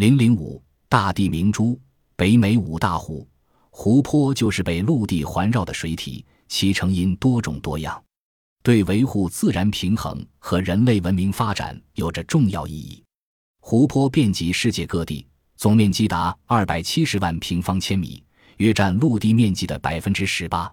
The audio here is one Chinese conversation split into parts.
零零五大地明珠，北美五大湖。湖泊就是被陆地环绕的水体，其成因多种多样，对维护自然平衡和人类文明发展有着重要意义。湖泊遍及世界各地，总面积达二百七十万平方千米，约占陆地面积的百分之十八。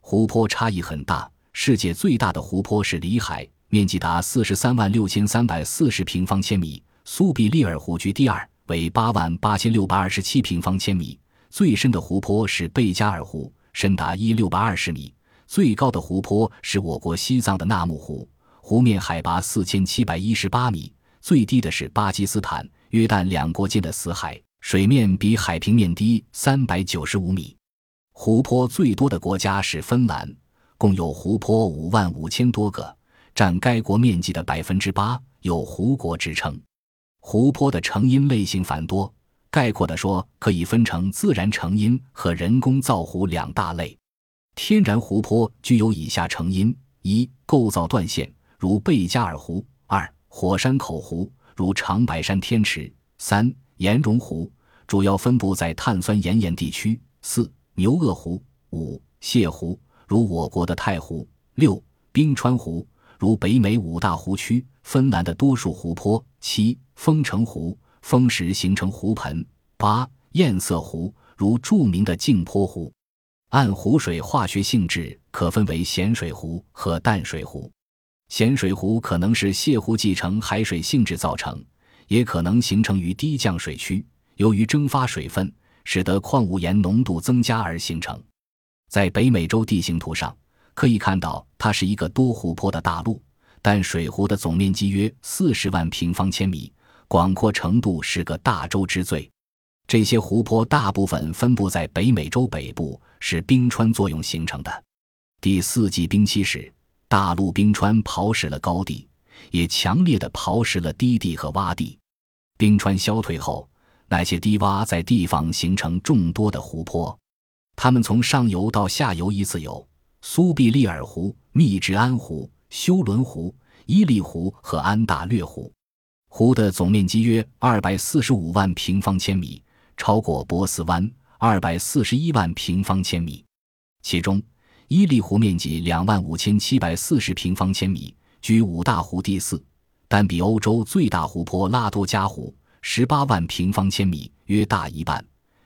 湖泊差异很大，世界最大的湖泊是里海，面积达四十三万六千三百四十平方千米，苏必利尔湖居第二，为八万八千六百二十七平方千米。最深的湖泊是贝加尔湖，深达一六百二十米；最高的湖泊是我国西藏的纳木湖，湖面海拔四千七百一十八米；最低的是巴基斯坦、约旦两国间的死海，水面比海平面低三百九十五米。湖泊最多的国家是芬兰，共有湖泊五万五千多个，占该国面积的百分之八，有“湖国”之称。湖泊的成因类型繁多。概括地说，可以分成自然成因和人工造湖两大类。天然湖泊具有以下成因：一、构造断线，如贝加尔湖；二、火山口湖，如长白山天池；三、岩溶湖，主要分布在碳酸盐岩地区；四、牛轭湖；五、泻湖，如我国的太湖；六、冰川湖，如北美五大湖区芬兰的多数湖泊；七、风城湖。风蚀形成湖盆。八堰塞湖，如著名的镜泊湖。按湖水化学性质，可分为咸水湖和淡水湖。咸水湖可能是泻湖继承海水性质造成，也可能形成于低降水区，由于蒸发水分，使得矿物盐浓度增加而形成。在北美洲地形图上可以看到，它是一个多湖泊的大陆。淡水湖的总面积约四十万平方千米。广阔程度是个大洲之最，这些湖泊大部分分布在北美洲北部，是冰川作用形成的。第四纪冰期时，大陆冰川刨蚀了高地，也强烈的刨蚀了低地和洼地。冰川消退后，那些低洼在地方形成众多的湖泊，它们从上游到下游依次有苏必利尔湖、密治安湖、休伦湖、伊利湖和安大略湖。湖的总面积约二百四十五万平方千米，超过波斯湾二百四十一万平方千米。其中，伊利湖面积两万五千七百四十平方千米，居五大湖第四，但比欧洲最大湖泊拉多加湖十八万平方千米约大一半，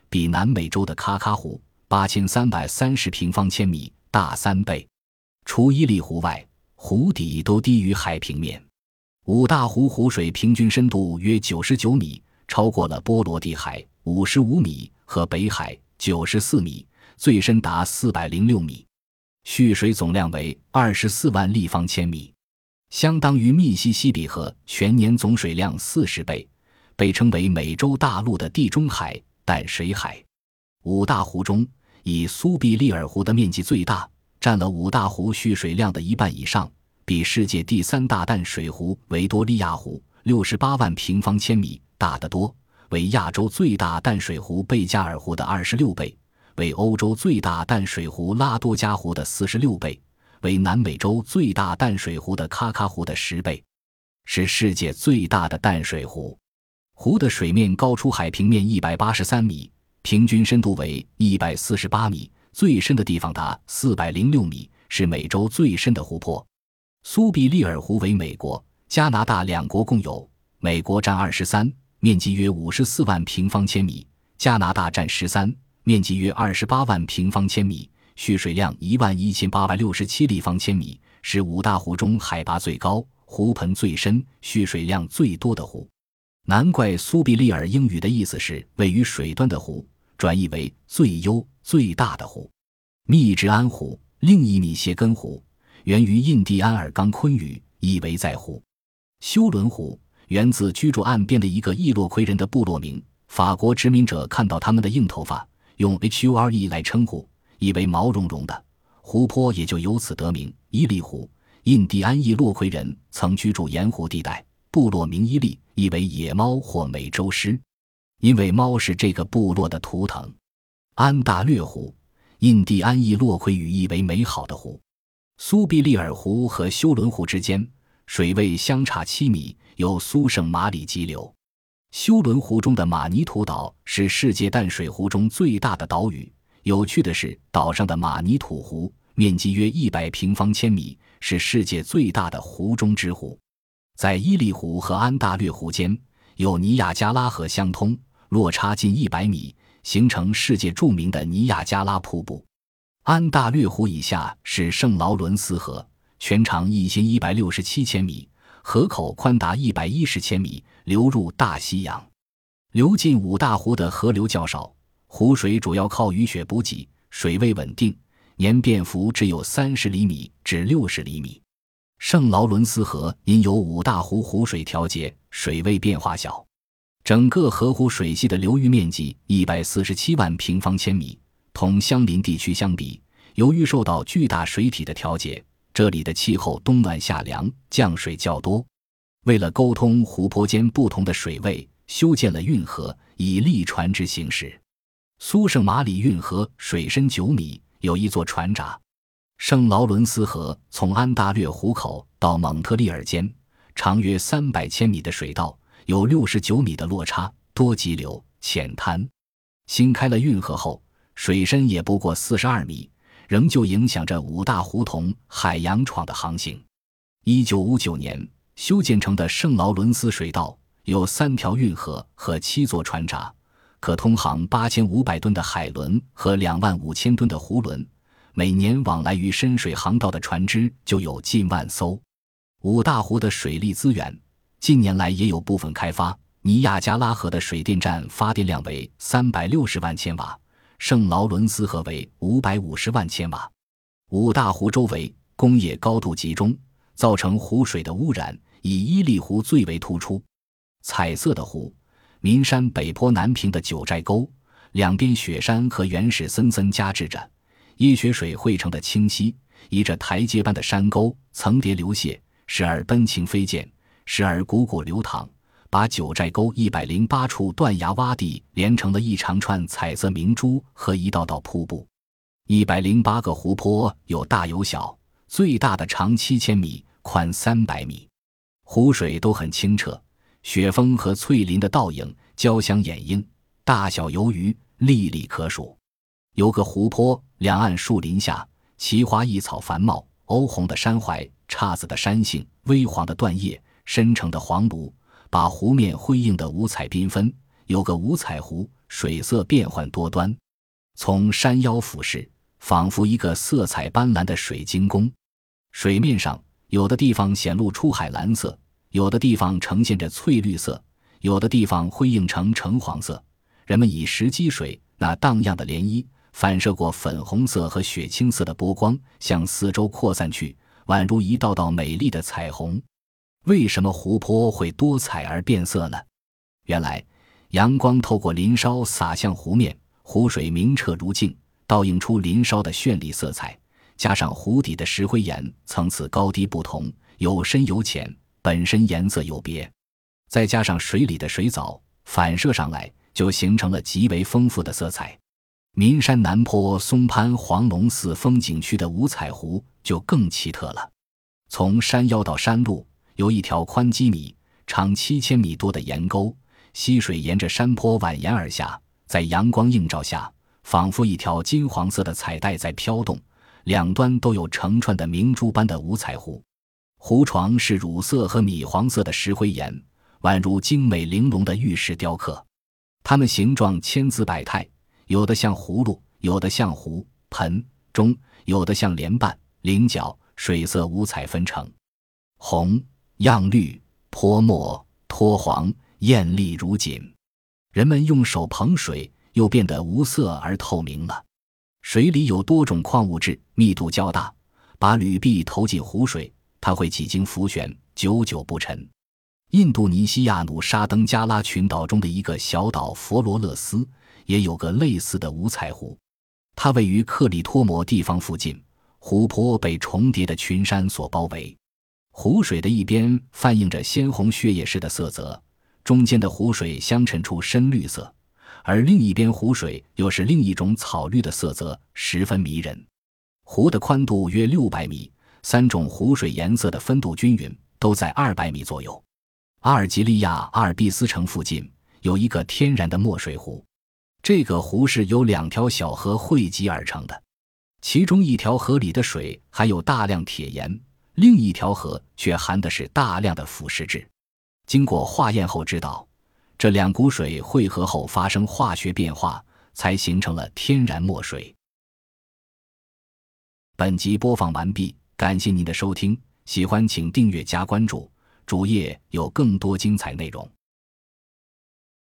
比南美洲的卡卡湖八千三百三十平方千米大三倍。除伊利湖外，湖底都低于海平面。五大湖湖水平均深度约九十九米，超过了波罗的海五十五米和北海九十四米，最深达四百零六米，蓄水总量为二十四万立方千米，相当于密西西比河全年总水量四十倍，被称为美洲大陆的地中海淡水海。五大湖中，以苏必利尔湖的面积最大，占了五大湖蓄水量的一半以上。比世界第三大淡水湖维多利亚湖六十八万平方千米大得多，为亚洲最大淡水湖贝加尔湖的二十六倍，为欧洲最大淡水湖拉多加湖的四十六倍，为南美洲最大淡水湖的喀喀湖的十倍，是世界最大的淡水湖。湖的水面高出海平面一百八十三米，平均深度为一百四十八米，最深的地方达四百零六米，是美洲最深的湖泊。苏必利尔湖为美国、加拿大两国共有，美国占二十三，面积约五十四万平方千米；加拿大占十三，面积约二十八万平方千米，蓄水量一万一千八百六十七立方千米，是五大湖中海拔最高、湖盆最深、蓄水量最多的湖。难怪苏必利尔英语的意思是“位于水端的湖”，转译为“最优、最大的湖”。密治安湖，另一米歇根湖。源于印第安尔冈昆语，意为在湖。休伦湖源自居住岸边的一个易洛魁人的部落名。法国殖民者看到他们的硬头发，用 Hure 来称呼，以为毛茸茸的湖泊，也就由此得名伊利湖。印第安易洛魁人曾居住盐湖地带，部落名伊利，意为野猫或美洲狮，因为猫是这个部落的图腾。安大略湖，印第安易洛魁语意为美好的湖。苏必利尔湖和休伦湖之间水位相差七米，有苏圣马里激流。休伦湖中的马尼土岛是世界淡水湖中最大的岛屿。有趣的是，岛上的马尼土湖面积约一百平方千米，是世界最大的湖中之湖。在伊利湖和安大略湖间有尼亚加拉河相通，落差近一百米，形成世界著名的尼亚加拉瀑布。安大略湖以下是圣劳伦斯河，全长一千一百六十七千米，河口宽达一百一十千米。流入大西洋，流进五大湖的河流较少，湖水主要靠雨雪补给，水位稳定，年变幅只有三十厘米至六十厘米。圣劳伦斯河因有五大湖湖水调节，水位变化小。整个河湖水系的流域面积一百四十七万平方千米，同相邻地区相比，由于受到巨大水体的调节，这里的气候冬暖夏凉，降水较多。为了沟通湖泊间不同的水位，修建了运河，以利船只行驶。苏圣马里运河水深九米，有一座船闸。圣劳伦斯河从安大略湖口到蒙特利尔间，长约三百千米的水道，有六十九米的落差，多急流浅滩。新开了运河后，水深也不过四十二米，仍旧影响着五大湖同海洋闯的航行。一九五九年。修建成的圣劳伦斯水道有三条运河和七座船闸，可通航八千五百吨的海轮和两万五千吨的湖轮。每年往来于深水航道的船只就有近万艘。五大湖的水利资源近年来也有部分开发。尼亚加拉河的水电站发电量为三百六十万千瓦，圣劳伦斯河为五百五十万千瓦。五大湖周围工业高度集中。造成湖水的污染，以伊利湖最为突出。彩色的湖，岷山北坡南平的九寨沟，两边雪山和原始森森夹峙着，椰雪水汇成的清溪，依着台阶般的山沟层叠流泻，时而奔情飞溅，时而汩汩流淌，把九寨沟一百零八处断崖洼地连成了一长串彩色明珠和一道道瀑布。一百零八个湖泊有大有小。最大的长七千米，宽三百米，湖水都很清澈，雪峰和翠林的倒影交相掩映，大小游鱼历历可数。有个湖泊，两岸树林下，奇花异草繁茂，欧红的山槐，姹紫的山杏，微黄的断叶，深沉的黄芦，把湖面辉映得五彩缤纷。有个五彩湖，水色变幻多端，从山腰俯视，仿佛一个色彩斑斓的水晶宫。水面上有的地方显露出海蓝色，有的地方呈现着翠绿色，有的地方辉映成橙黄色。人们以石击水，那荡漾的涟漪反射过粉红色和血青色的波光，向四周扩散去，宛如一道道美丽的彩虹。为什么湖泊会多彩而变色呢？原来，阳光透过林梢洒向湖面，湖水明澈如镜，倒映出林梢的绚丽色彩。加上湖底的石灰岩层次高低不同，有深有浅，本身颜色有别，再加上水里的水藻反射上来，就形成了极为丰富的色彩。岷山南坡松潘黄龙寺风景区的五彩湖就更奇特了。从山腰到山路有一条宽几米、长七千米多的岩沟，溪水沿着山坡蜿蜒而下，在阳光映照下，仿佛一条金黄色的彩带在飘动。两端都有成串的明珠般的五彩湖，湖床是乳色和米黄色的石灰岩，宛如精美玲珑的玉石雕刻。它们形状千姿百态，有的像葫芦，有的像壶、盆、钟，有的像莲瓣、菱角，水色五彩纷呈，红、漾绿、泼墨、脱黄，艳丽如锦。人们用手捧水，又变得无色而透明了。水里有多种矿物质，密度较大。把铝币投进湖水，它会几经浮旋，久久不沉。印度尼西亚努沙登加拉群岛中的一个小岛佛罗勒斯也有个类似的五彩湖，它位于克里托摩地方附近。湖泊被重叠的群山所包围，湖水的一边泛映着鲜红血液似的色泽，中间的湖水相衬出深绿色。而另一边湖水又是另一种草绿的色泽，十分迷人。湖的宽度约六百米，三种湖水颜色的分度均匀，都在二百米左右。阿尔及利亚阿尔卑斯城附近有一个天然的墨水湖，这个湖是由两条小河汇集而成的，其中一条河里的水含有大量铁盐，另一条河却含的是大量的腐蚀质。经过化验后知道，这两股水汇合后发生化学变化，才形成了天然墨水。本集播放完毕，感谢您的收听，喜欢请订阅加关注，主页有更多精彩内容。